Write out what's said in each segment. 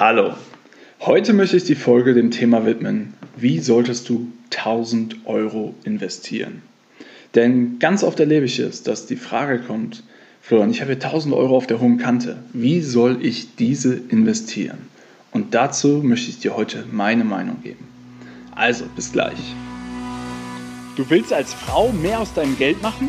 Hallo, heute möchte ich die Folge dem Thema widmen, wie solltest du 1000 Euro investieren? Denn ganz oft erlebe ich es, dass die Frage kommt, Florian, ich habe hier 1000 Euro auf der hohen Kante, wie soll ich diese investieren? Und dazu möchte ich dir heute meine Meinung geben. Also, bis gleich. Du willst als Frau mehr aus deinem Geld machen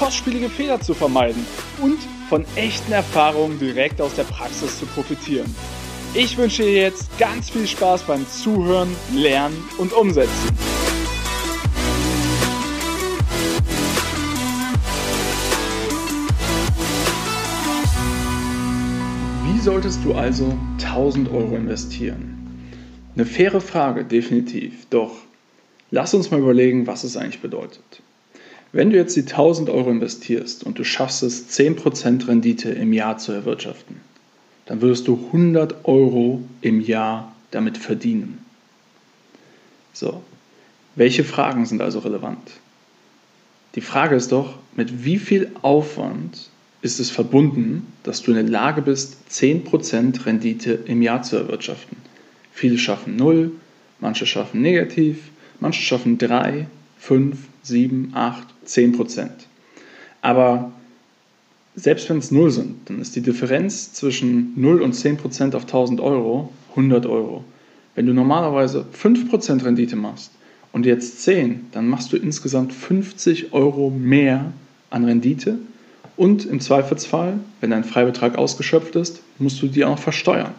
kostspielige Fehler zu vermeiden und von echten Erfahrungen direkt aus der Praxis zu profitieren. Ich wünsche dir jetzt ganz viel Spaß beim Zuhören, Lernen und Umsetzen. Wie solltest du also 1000 Euro investieren? Eine faire Frage, definitiv. Doch lass uns mal überlegen, was es eigentlich bedeutet. Wenn du jetzt die 1000 Euro investierst und du schaffst es, 10% Rendite im Jahr zu erwirtschaften, dann würdest du 100 Euro im Jahr damit verdienen. So, welche Fragen sind also relevant? Die Frage ist doch, mit wie viel Aufwand ist es verbunden, dass du in der Lage bist, 10% Rendite im Jahr zu erwirtschaften. Viele schaffen 0, manche schaffen negativ, manche schaffen 3, 5, 7, 8, 10%. Aber selbst wenn es 0 sind, dann ist die Differenz zwischen 0 und 10% auf 1000 Euro 100 Euro. Wenn du normalerweise 5% Rendite machst und jetzt 10, dann machst du insgesamt 50 Euro mehr an Rendite und im Zweifelsfall, wenn dein Freibetrag ausgeschöpft ist, musst du die auch versteuern.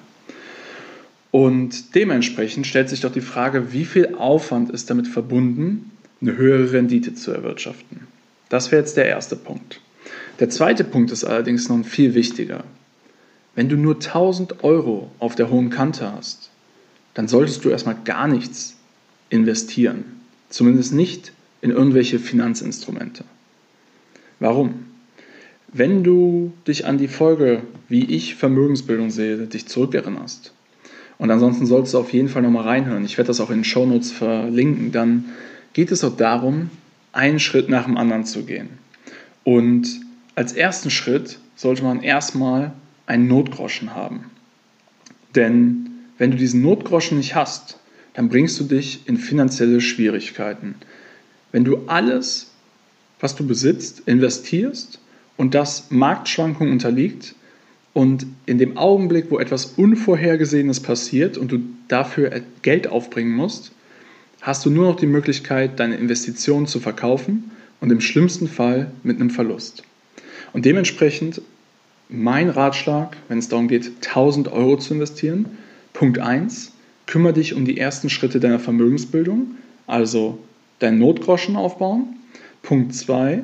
Und dementsprechend stellt sich doch die Frage, wie viel Aufwand ist damit verbunden, eine höhere Rendite zu erwirtschaften. Das wäre jetzt der erste Punkt. Der zweite Punkt ist allerdings noch viel wichtiger. Wenn du nur 1000 Euro auf der hohen Kante hast, dann solltest du erstmal gar nichts investieren. Zumindest nicht in irgendwelche Finanzinstrumente. Warum? Wenn du dich an die Folge, wie ich Vermögensbildung sehe, dich zurückerinnerst, und ansonsten solltest du auf jeden Fall nochmal reinhören, ich werde das auch in den Shownotes verlinken, dann geht es auch darum, einen Schritt nach dem anderen zu gehen. Und als ersten Schritt sollte man erstmal einen Notgroschen haben. Denn wenn du diesen Notgroschen nicht hast, dann bringst du dich in finanzielle Schwierigkeiten. Wenn du alles, was du besitzt, investierst und das Marktschwankungen unterliegt und in dem Augenblick, wo etwas Unvorhergesehenes passiert und du dafür Geld aufbringen musst, hast du nur noch die Möglichkeit, deine Investitionen zu verkaufen und im schlimmsten Fall mit einem Verlust. Und dementsprechend mein Ratschlag, wenn es darum geht, 1000 Euro zu investieren, Punkt 1, kümmere dich um die ersten Schritte deiner Vermögensbildung, also deinen Notgroschen aufbauen. Punkt 2,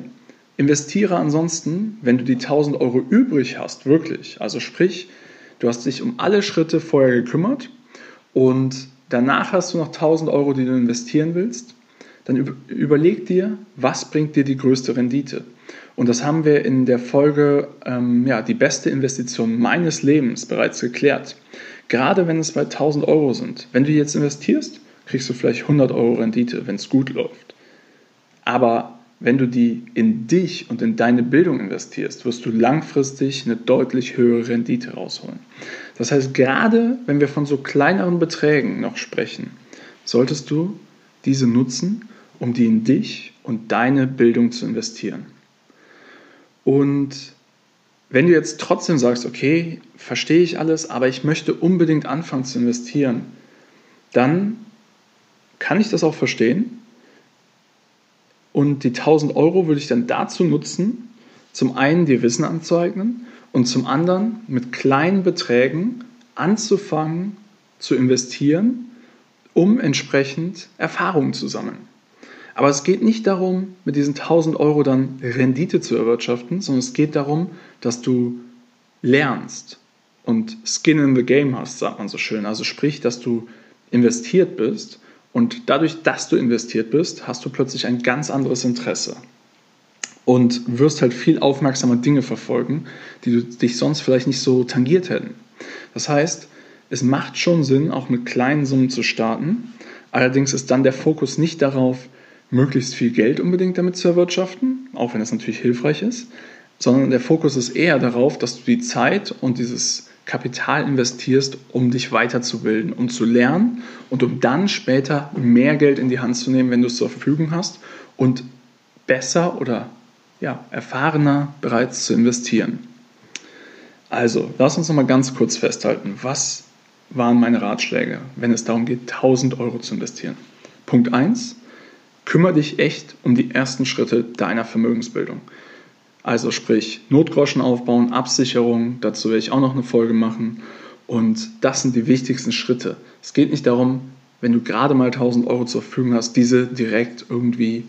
Investiere ansonsten, wenn du die 1000 Euro übrig hast, wirklich. Also sprich, du hast dich um alle Schritte vorher gekümmert und danach hast du noch 1000 Euro, die du investieren willst. Dann überleg dir, was bringt dir die größte Rendite. Und das haben wir in der Folge ähm, ja, die beste Investition meines Lebens bereits geklärt. Gerade wenn es bei 1000 Euro sind. Wenn du jetzt investierst, kriegst du vielleicht 100 Euro Rendite, wenn es gut läuft. Aber wenn du die in dich und in deine Bildung investierst, wirst du langfristig eine deutlich höhere Rendite rausholen. Das heißt, gerade wenn wir von so kleineren Beträgen noch sprechen, solltest du diese nutzen, um die in dich und deine Bildung zu investieren. Und wenn du jetzt trotzdem sagst, okay, verstehe ich alles, aber ich möchte unbedingt anfangen zu investieren, dann kann ich das auch verstehen und die 1000 Euro würde ich dann dazu nutzen, zum einen dir Wissen anzueignen und zum anderen mit kleinen Beträgen anzufangen zu investieren, um entsprechend Erfahrungen zu sammeln. Aber es geht nicht darum, mit diesen 1000 Euro dann Rendite zu erwirtschaften, sondern es geht darum, dass du lernst und Skin in the Game hast, sagt man so schön. Also sprich, dass du investiert bist und dadurch, dass du investiert bist, hast du plötzlich ein ganz anderes Interesse und wirst halt viel aufmerksamer Dinge verfolgen, die dich sonst vielleicht nicht so tangiert hätten. Das heißt, es macht schon Sinn, auch mit kleinen Summen zu starten. Allerdings ist dann der Fokus nicht darauf, möglichst viel Geld unbedingt damit zu erwirtschaften, auch wenn das natürlich hilfreich ist, sondern der Fokus ist eher darauf, dass du die Zeit und dieses Kapital investierst, um dich weiterzubilden und zu lernen und um dann später mehr Geld in die Hand zu nehmen, wenn du es zur Verfügung hast und besser oder ja, erfahrener bereits zu investieren. Also, lass uns noch mal ganz kurz festhalten, was waren meine Ratschläge, wenn es darum geht, 1000 Euro zu investieren. Punkt 1, kümmere dich echt um die ersten Schritte deiner Vermögensbildung. Also sprich Notgroschen aufbauen, Absicherung, dazu werde ich auch noch eine Folge machen. Und das sind die wichtigsten Schritte. Es geht nicht darum, wenn du gerade mal 1000 Euro zur Verfügung hast, diese direkt irgendwie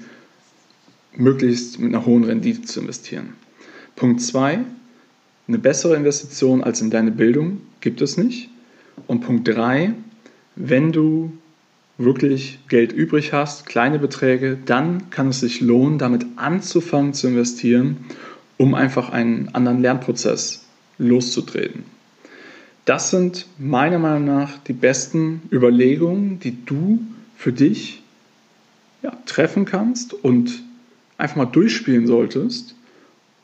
möglichst mit einer hohen Rendite zu investieren. Punkt 2, eine bessere Investition als in deine Bildung gibt es nicht. Und Punkt 3, wenn du wirklich Geld übrig hast, kleine Beträge, dann kann es sich lohnen, damit anzufangen zu investieren, um einfach einen anderen Lernprozess loszutreten. Das sind meiner Meinung nach die besten Überlegungen, die du für dich ja, treffen kannst und einfach mal durchspielen solltest,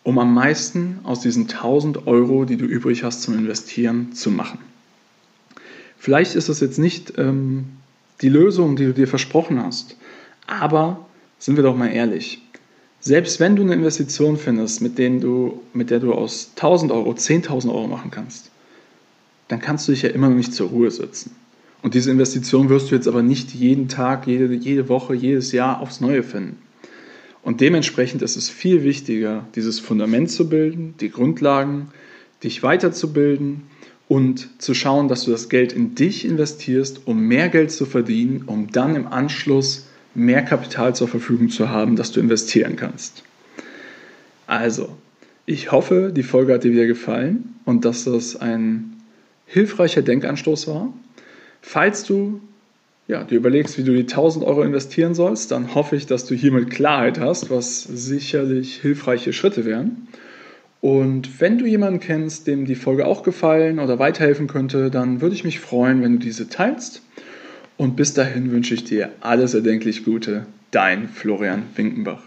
um am meisten aus diesen 1000 Euro, die du übrig hast zum Investieren, zu machen. Vielleicht ist das jetzt nicht ähm, die Lösung, die du dir versprochen hast, aber sind wir doch mal ehrlich. Selbst wenn du eine Investition findest, mit, denen du, mit der du aus 1000 Euro 10.000 Euro machen kannst, dann kannst du dich ja immer noch nicht zur Ruhe setzen. Und diese Investition wirst du jetzt aber nicht jeden Tag, jede, jede Woche, jedes Jahr aufs Neue finden. Und dementsprechend ist es viel wichtiger, dieses Fundament zu bilden, die Grundlagen, dich weiterzubilden und zu schauen, dass du das Geld in dich investierst, um mehr Geld zu verdienen, um dann im Anschluss mehr Kapital zur Verfügung zu haben, das du investieren kannst. Also, ich hoffe, die Folge hat dir wieder gefallen und dass das ein hilfreicher Denkanstoß war. Falls du ja, dir überlegst, wie du die 1000 Euro investieren sollst, dann hoffe ich, dass du hiermit Klarheit hast, was sicherlich hilfreiche Schritte wären. Und wenn du jemanden kennst, dem die Folge auch gefallen oder weiterhelfen könnte, dann würde ich mich freuen, wenn du diese teilst. Und bis dahin wünsche ich dir alles erdenklich Gute. Dein Florian Winkenbach.